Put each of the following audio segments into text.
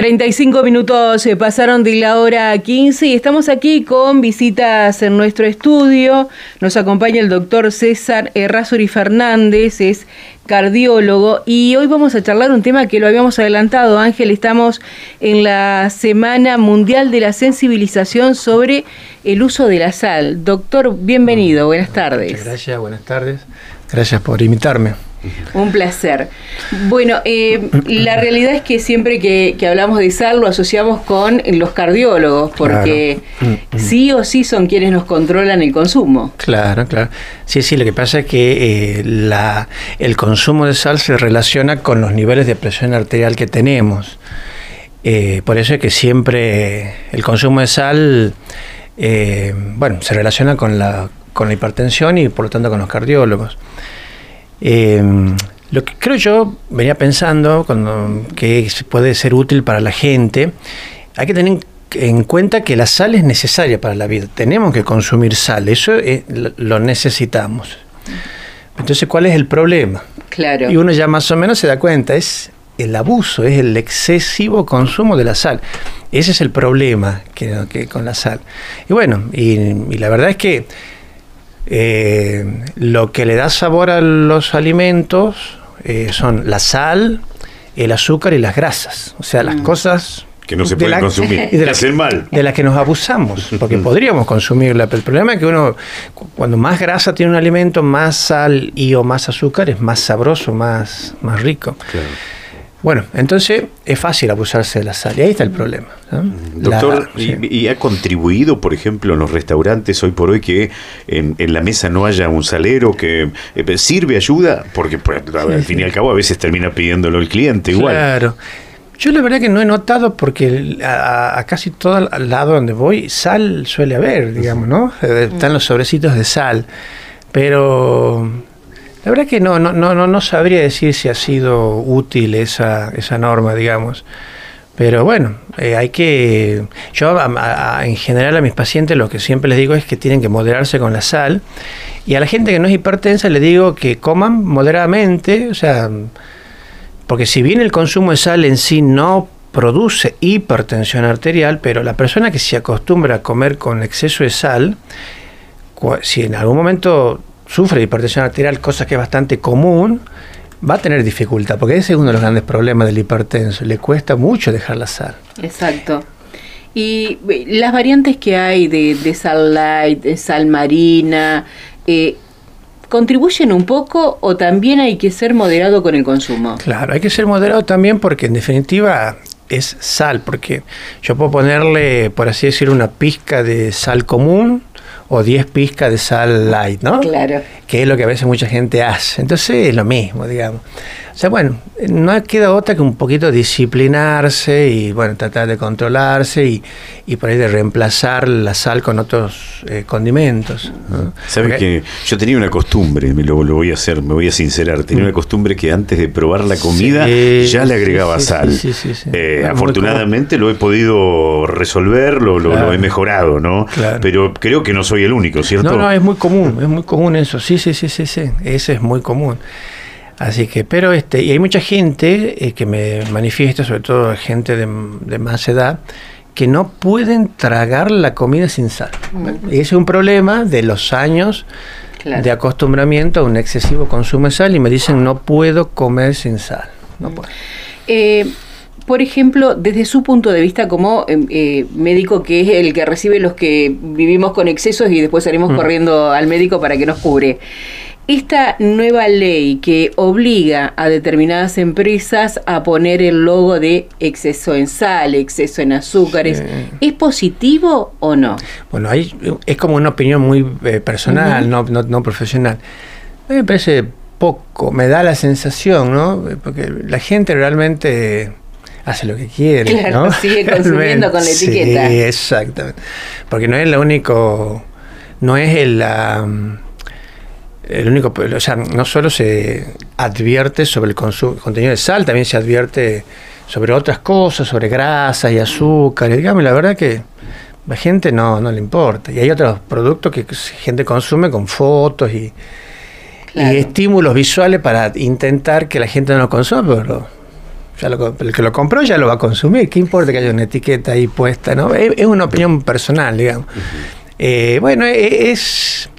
35 minutos se pasaron de la hora 15 y estamos aquí con visitas en nuestro estudio. Nos acompaña el doctor César Errázuri Fernández, es cardiólogo y hoy vamos a charlar un tema que lo habíamos adelantado, Ángel, estamos en la Semana Mundial de la Sensibilización sobre el uso de la sal. Doctor, bienvenido, buenas tardes. Gracias, buenas tardes. Gracias por invitarme. Un placer. Bueno, eh, la realidad es que siempre que, hablamos de sal lo asociamos con los cardiólogos, porque mm, mm. sí o sí son quienes nos controlan el consumo. Claro, claro. Sí, sí, lo que pasa es que eh, la, el consumo de sal se relaciona con los niveles de presión arterial que tenemos. Eh, por eso es que siempre el consumo de sal, bueno, se relaciona con la, con la hipertensión y por lo tanto con los cardiólogos. Em, lo que creo yo venía pensando cuando, que puede ser útil para la gente, hay que tener en cuenta que la sal es necesaria para la vida. Tenemos que consumir sal, eso lo necesitamos. Entonces, ¿cuál es el problema? Claro. Y uno ya más o menos se da cuenta, es el abuso, es el excesivo consumo de la sal. Ese es el problema que, con la sal. Y bueno, y la verdad es que eh, lo que le da sabor a los alimentos eh, son la sal, el azúcar y las grasas. O sea, las mm. cosas que no se pueden consumir, y de las mal. De las que nos abusamos, porque podríamos consumirla, pero el problema es que uno, cuando más grasa tiene un alimento, más sal y o más azúcar, es más sabroso, más, más rico. Claro. Bueno, entonces es fácil abusarse de la sal y ahí está el problema. Doctor, y, ha contribuido, por ejemplo, en los restaurantes hoy por hoy que en, la mesa no haya un salero que eh, sirve ayuda? Porque pues, al fin y al cabo a veces termina pidiéndolo el cliente igual. Claro. Yo la verdad que no he notado porque a, casi todo lado donde voy sal suele haber, digamos, ¿no? Eh, están los sobrecitos de sal. Pero la verdad que no, no, no, no sabría decir si ha sido útil esa, esa norma, digamos. Pero bueno, eh, hay que... Yo en general a mis pacientes lo que siempre les digo es que tienen que moderarse con la sal. Y a la gente que no es hipertensa le digo que coman moderadamente, o sea, porque si bien el consumo de sal en sí no produce hipertensión arterial, pero la persona que se acostumbra a comer con exceso de sal, si en algún momento sufre de hipertensión arterial, cosa que es bastante común, va a tener dificultad, porque ese es uno de los grandes problemas del hipertenso, le cuesta mucho dejar la sal. Exacto. Y las variantes que hay de, sal light, de sal marina, eh, ¿contribuyen un poco o también hay que ser moderado con el consumo? Claro, hay que ser moderado también porque en definitiva es sal, porque yo puedo ponerle, por así decir, una pizca de sal común, o 10 pizcas de sal light, ¿no? Claro. Que es lo que a veces mucha gente hace. Entonces es lo mismo, digamos. O sea, bueno, no queda otra que un poquito disciplinarse y, bueno, tratar de controlarse y, y por ahí de reemplazar la sal con otros eh, condimentos. Sabes que yo tenía una costumbre, me lo, voy a hacer, me voy a sincerar, tenía una costumbre que antes de probar la comida ya le agregaba sal. Eh, afortunadamente lo he podido resolver, lo, lo, he mejorado, ¿no? Pero creo que no soy el único, ¿cierto? No, no, es muy común, es muy común eso, sí, sí, sí, sí, sí, ese es muy común. Así que, pero este, y hay mucha gente eh, que me manifiesta, sobre todo gente de, más edad, que no pueden tragar la comida sin sal. Y ese es un problema de los años de acostumbramiento a un excesivo consumo de sal y me dicen no puedo comer sin sal. No puedo. Eh, por ejemplo, desde su punto de vista como eh, médico, que es el que recibe los que vivimos con excesos y después salimos corriendo al médico para que nos cubre esta nueva ley que obliga a determinadas empresas a poner el logo de exceso en sal, exceso en azúcares, ¿es positivo o no? Bueno, ahí es como una opinión muy eh, personal, no, no, profesional. A mí me parece poco, me da la sensación, ¿no? Porque la gente realmente hace lo que quiere, claro, ¿no? sigue consumiendo con la etiqueta. Sí, exactamente. Porque no es lo único, no es el el único, o sea, no solo se advierte sobre el contenido de sal, también se advierte sobre otras cosas, sobre grasas y azúcar. Y digamos, la verdad que a la gente no, no le importa. Y hay otros productos que gente consume con fotos y, y estímulos visuales para intentar que la gente no lo consuma, pero ya el que lo compró ya lo va a consumir. ¿Qué importa que haya una etiqueta ahí puesta? ¿no? Es, una opinión personal, digamos. Eh, bueno, e, es.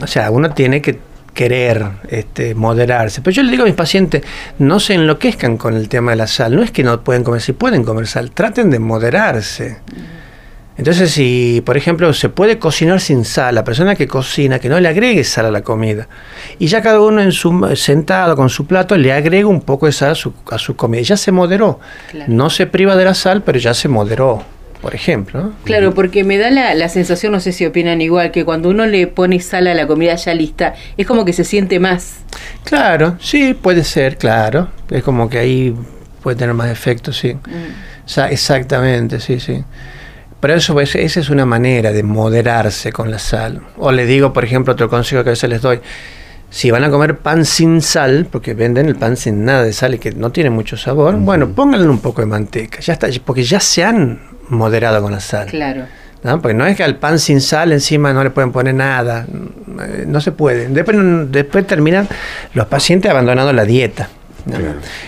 O sea, uno tiene que querer este, moderarse. Pero yo le digo a mis pacientes, no se enloquezcan con el tema de la sal. No es que no pueden comer, si pueden comer sal, traten de moderarse. Entonces, si, por ejemplo, se puede cocinar sin sal, la persona que cocina, que no le agregue sal a la comida. Y ya cada uno en su, sentado con su plato le agrega un poco de sal a su, a su comida. Ya se moderó. No se priva de la sal, pero ya se moderó por ejemplo. Claro, porque me da la, la, sensación, no sé si opinan igual, que cuando uno le pone sal a la comida ya lista, es como que se siente más. Claro, sí, puede ser, claro. Es como que ahí puede tener más efecto, sí. Mm. exactamente, sí, sí. Pero eso, pues, esa es una manera de moderarse con la sal. O le digo, por ejemplo, otro consejo que a veces les doy. Si van a comer pan sin sal, porque venden el pan sin nada de sal y que no tiene mucho sabor, bueno, pónganle un poco de manteca. Ya está, porque ya se han moderado con la sal. Claro. ¿no? Porque no es que al pan sin sal encima no le pueden poner nada. No se puede. Después, después terminan los pacientes abandonando la dieta.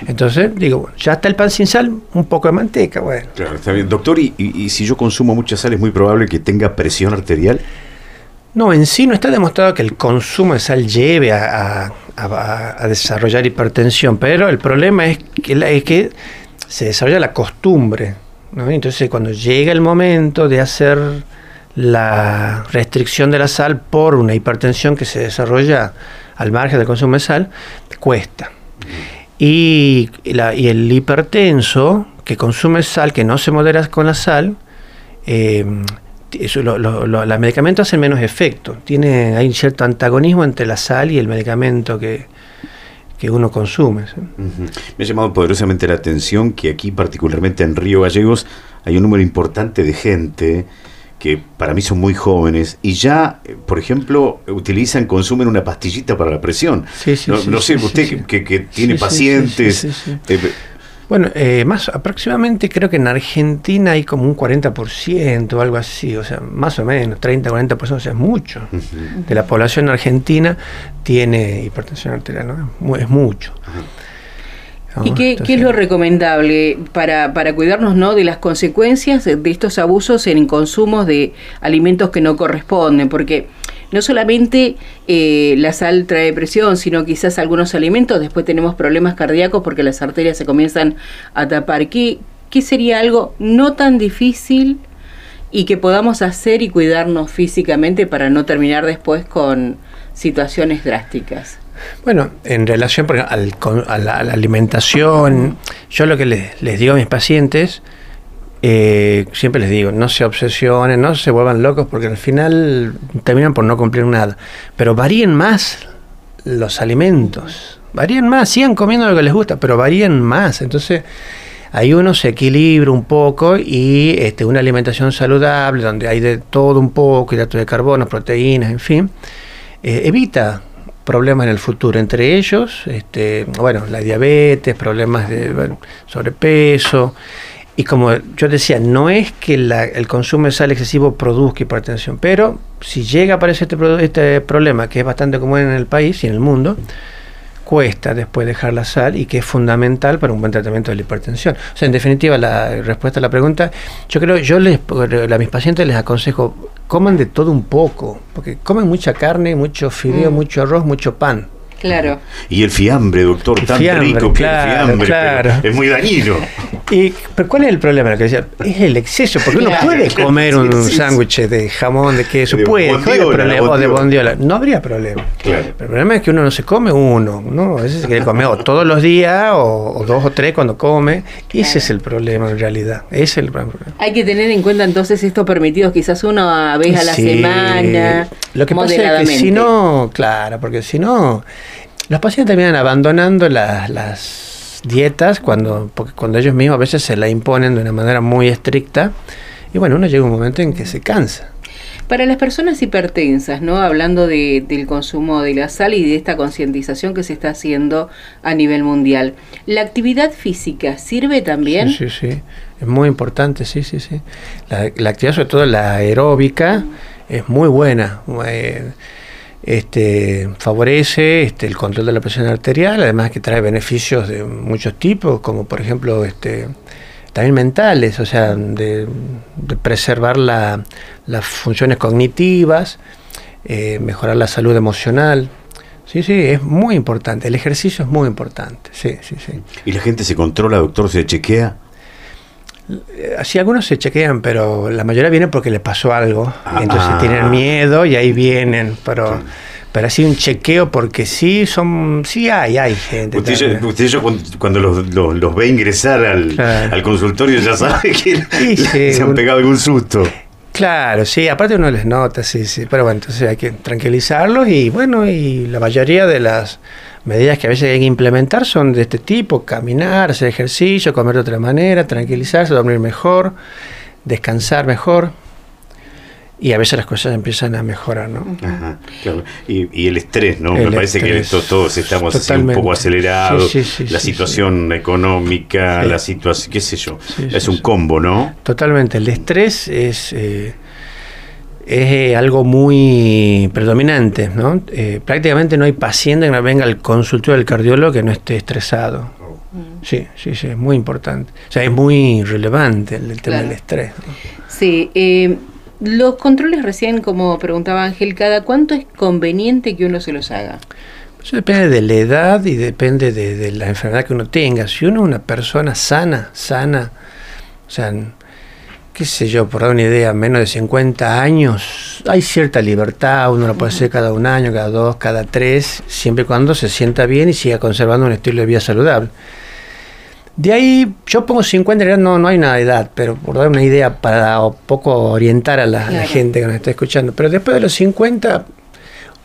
Entonces, digo, ya está el pan sin sal, un poco de manteca, bueno. Claro, está bien. Doctor, ¿y, si yo consumo mucha sal, es muy probable que tenga presión arterial? No, en sí no está demostrado que el consumo de sal lleve a, desarrollar hipertensión, pero el problema es que, es que se desarrolla la costumbre. Entonces, cuando llega el momento de hacer la restricción de la sal por una hipertensión que se desarrolla al margen del consumo de sal, cuesta. Y, el hipertenso que consume sal, que no se modera con la sal, eh, los medicamentos hacen menos efecto. Tiene, hay un cierto antagonismo entre la sal y el medicamento que, que uno consume. Me ha llamado poderosamente la atención que aquí, particularmente en Río Gallegos, hay un número importante de gente que para mí son muy jóvenes y ya, eh, por ejemplo, utilizan, consumen una pastillita para la presión. no, sé, usted que, que, tiene pacientes... Eh, bueno, eh, más aproximadamente creo que en Argentina hay como un 40% o algo así, o sea, más o menos, 30, 40%, o sea, es mucho. De la población argentina tiene hipertensión arterial, ¿no? Es mucho. ¿Y qué, es lo recomendable para, para cuidarnos ¿no? de las consecuencias de estos abusos en consumos de alimentos que no corresponden? Porque no solamente eh, la sal trae presión, sino quizás algunos alimentos, después tenemos problemas cardíacos porque las arterias se comienzan a tapar. ¿Qué, sería algo no tan difícil y que podamos hacer y cuidarnos físicamente para no terminar después con situaciones drásticas? Bueno, en relación al, a, la, alimentación, yo lo que les, digo a mis pacientes, eh, siempre les digo, no se obsesionen, no se vuelvan locos, porque al final terminan por no cumplir nada. Pero varíen más los alimentos, varíen más, sigan comiendo lo que les gusta, pero varíen más. Entonces, ahí uno se equilibra un poco y este, una alimentación saludable, donde hay de todo un poco, hidratos de carbono, proteínas, en fin, eh, evita problemas en el futuro, entre ellos, este, bueno, la diabetes, problemas de sobrepeso. Y como yo decía, no es que el consumo de sal excesivo produzca hipertensión, pero si llega a aparecer este, este problema, que es bastante común en el país y en el mundo, cuesta después dejar la sal y que es fundamental para un buen tratamiento de la hipertensión. O sea, en definitiva, la respuesta a la pregunta, yo creo, yo les, a mis pacientes les aconsejo, coman de todo un poco, porque comen mucha carne, mucho fideo, mm. mucho arroz, mucho pan. Claro. Y el fiambre, doctor, tan rico que el fiambre, es muy dañino. Y, pero ¿cuál es el problema? Lo que decía, es el exceso, porque uno puede comer un sándwich de jamón, de queso, puede, bondiola, o de bondiola, no habría problema. Claro. Pero el problema es que uno no se come uno, ¿no? A veces se quiere comer todos los días o, dos o tres cuando come. Ese es el problema en realidad. Ese es el problema. Hay que tener en cuenta entonces estos permitidos, quizás una vez a la semana. Lo que pasa es que si no, claro, porque si no los pacientes terminan abandonando las, dietas cuando, porque cuando ellos mismos a veces se la imponen de una manera muy estricta y bueno, uno llega un momento en que se cansa. Para las personas hipertensas, ¿no? Hablando de, del consumo de la sal y de esta concientización que se está haciendo a nivel mundial, ¿la actividad física sirve también? Sí, sí, sí. Es muy importante, sí, sí, sí. La, actividad, sobre todo la aeróbica, es muy buena. Eh, este, favorece este, el control de la presión arterial, además que trae beneficios de muchos tipos, como por ejemplo este, también mentales, o sea, de, preservar las funciones cognitivas, eh, mejorar la salud emocional. Sí, sí, es muy importante. El ejercicio es muy importante. Sí, sí, sí. ¿Y la gente se controla, doctor? ¿Se chequea? Eh, sí, algunos se chequean, pero la mayoría vienen porque les pasó algo. y entonces ah. tienen miedo y ahí vienen. Pero, pero así un chequeo porque sí, son sí hay, hay gente. Usted, cuando, los, ve ingresar al, consultorio ya sabe que se han pegado algún susto. Claro, sí, aparte uno les nota, sí, sí, pero bueno, entonces hay que tranquilizarlos y bueno, y la mayoría de las medidas que a veces hay que implementar son de este tipo, caminar, hacer ejercicio, comer de otra manera, tranquilizarse, dormir mejor, descansar mejor. Y a veces las cosas empiezan a mejorar, ¿no? Ajá, claro. Y, el estrés, ¿no? Me parece que esto, todos estamos así un poco acelerados, la situación económica, la situación, qué sé yo, es un combo, ¿no? Totalmente, el estrés es... Eh, es eh, algo muy predominante, ¿no? Eh, prácticamente no hay paciente que venga al consultorio del cardiólogo que no esté estresado. Mm. Sí, sí, sí, es muy importante. O sea, es muy relevante el, tema del estrés. Sí, eh, los controles recién, como preguntaba Ángel, ¿cada cuánto es conveniente que uno se los haga? Eso depende de la edad y depende de, la enfermedad que uno tenga. Si uno es una persona sana, sana, o sea, qué sé yo, por dar una idea, menos de 50 años, hay cierta libertad, uno lo puede hacer cada un año, cada dos, cada tres, siempre y cuando se sienta bien y siga conservando un estilo de vida saludable. De ahí yo pongo 50, en realidad no, no hay una edad, pero por dar una idea para poco orientar a la, gente que nos está escuchando. Pero después de los 50,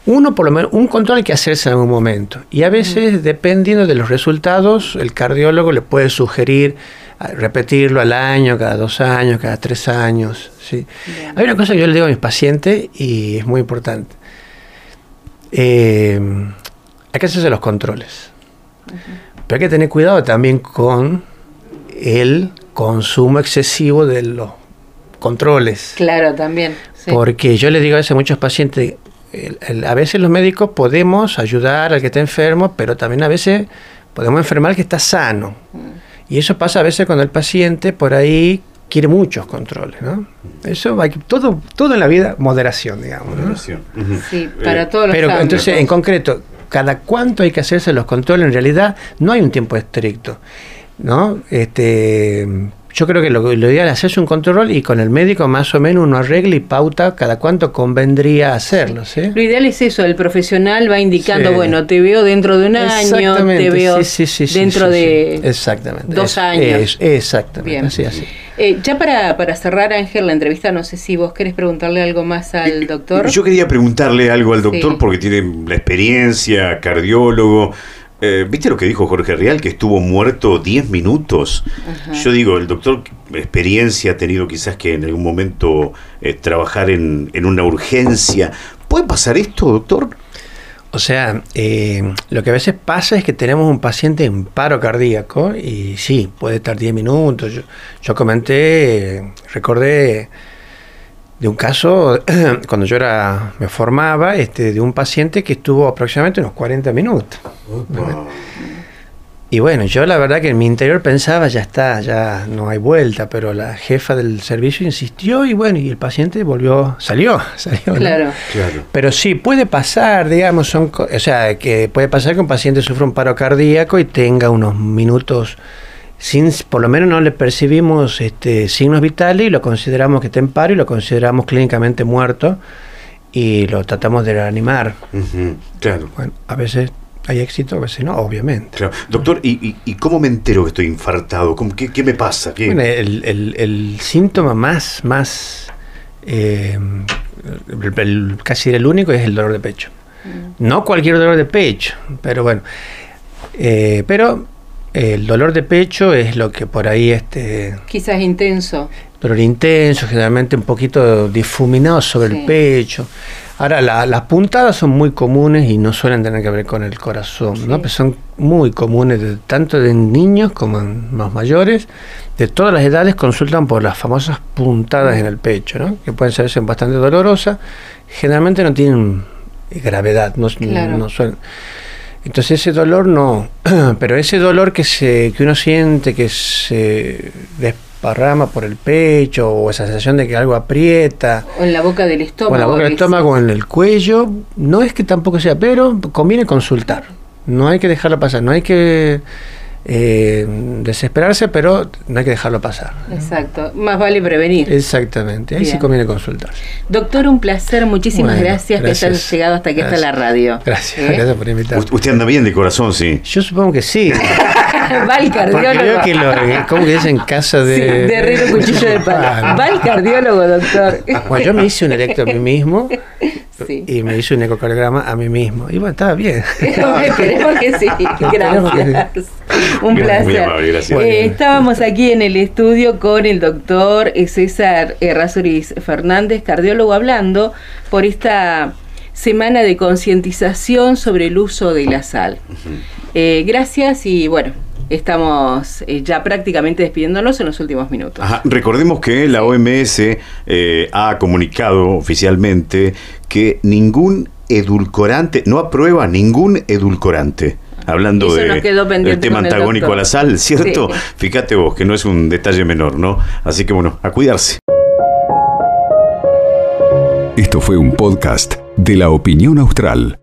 uno por lo menos, un control hay que hacerse en algún momento. Y a veces, dependiendo de los resultados, el cardiólogo le puede sugerir repetirlo al año, cada dos años, cada tres años. ¿sí? Hay una cosa que yo le digo a mis pacientes y es muy importante. Eh, hay que hacerse los controles. Pero hay que tener cuidado también con el consumo excesivo de los controles. Claro, también. Porque yo le digo a veces a muchos pacientes, a veces los médicos podemos ayudar al que está enfermo, pero también a veces podemos enfermar al que está sano. Y eso pasa a veces cuando el paciente por ahí quiere muchos controles, ¿no? Eso hay todo, todo en la vida, moderación, digamos. Moderación. Sí, para todos los Pero entonces, en concreto, cada cuánto hay que hacerse los controles, en realidad no hay un tiempo estricto, ¿no? Este, yo creo que lo, ideal es hacerse un control y con el médico más o menos uno arregla y pauta cada cuánto convendría hacerlo. ¿sí? Lo ideal es eso, el profesional va indicando, bueno, te veo dentro de un año, te veo dentro de exactamente. dos años. exactamente. Bien. Así, así. Eh, ya para, para cerrar, Ángel, la entrevista, no sé si vos querés preguntarle algo más al doctor. Yo quería preguntarle algo al doctor porque tiene la experiencia, cardiólogo. Eh, ¿Viste lo que dijo Jorge Real, que estuvo muerto 10 minutos? Yo digo, el doctor experiencia ha tenido quizás que en algún momento eh, trabajar en, una urgencia. ¿Puede pasar esto, doctor? O sea, eh, lo que a veces pasa es que tenemos un paciente en paro cardíaco y sí, puede estar 10 minutos. Yo, yo comenté, recordé de un caso, cuando yo era me formaba, este, de un paciente que estuvo aproximadamente unos 40 minutos. Y bueno, yo la verdad que en mi interior pensaba, ya está, ya no hay vuelta, pero la jefa del servicio insistió y bueno, y el paciente volvió, salió, salió. Claro. claro. Pero sí, puede pasar, digamos, son, o sea, que puede pasar que un paciente sufra un paro cardíaco y tenga unos minutos sin, por lo menos no le percibimos este, signos vitales y lo consideramos que está en paro y lo consideramos clínicamente muerto y lo tratamos de reanimar. claro. Bueno, a veces hay éxito, a veces no, obviamente. Doctor, ¿y, y, cómo me entero que estoy infartado? qué, qué, me pasa? Bueno, el, el, el, síntoma más, más eh, casi el único es el dolor de pecho. Mm. No cualquier dolor de pecho, pero bueno. Eh, pero el dolor de pecho es lo que por ahí este quizás intenso. Dolor intenso, generalmente un poquito difuminado sobre el pecho. Ahora, las puntadas son muy comunes y no suelen tener que ver con el corazón, ¿no? Pero son muy comunes, tanto de niños como en más mayores. De todas las edades consultan por las famosas puntadas en el pecho, ¿no? Que pueden ser bastante dolorosas. Generalmente no tienen gravedad, no, no suena. Entonces ese dolor no, pero ese dolor que, se, que uno siente que se desparrama por el pecho o esa sensación de que algo aprieta. O en la boca del estómago. O en la boca del estómago, o en el cuello, no es que tampoco sea, pero conviene consultar. No hay que dejarlo pasar, no hay que eh, desesperarse, pero no hay que dejarlo pasar. Exacto, más vale prevenir. Exactamente, ahí sí conviene consultar. Doctor, un placer, muchísimas gracias, que hayas llegado hasta aquí, hasta la radio. Gracias, ¿Eh? gracias por invitarme. Usted anda bien de corazón, sí. Yo supongo que sí. Va al cardiólogo. que lo, ¿Cómo que es en casa de. Sí, de herrero cuchillo de palo. Va al cardiólogo, doctor. Bueno, yo me hice un electro a mí mismo y me hice un ecocardiograma a mí mismo. Y bueno, estaba bien. Esperemos que sí. Gracias. Un placer. Eh, estábamos aquí en el estudio con el doctor César Errázuriz Fernández, cardiólogo, hablando por esta semana de concientización sobre el uso de la sal. Eh, gracias y bueno, estamos eh, ya prácticamente despidiéndonos en los últimos minutos. Recordemos que la OMS ha comunicado oficialmente que ningún edulcorante, no aprueba ningún edulcorante hablando de, del tema antagónico a la sal, ¿cierto? Fíjate vos, que no es un detalle menor, ¿no? Así que bueno, a cuidarse. Esto fue un podcast de la opinión austral.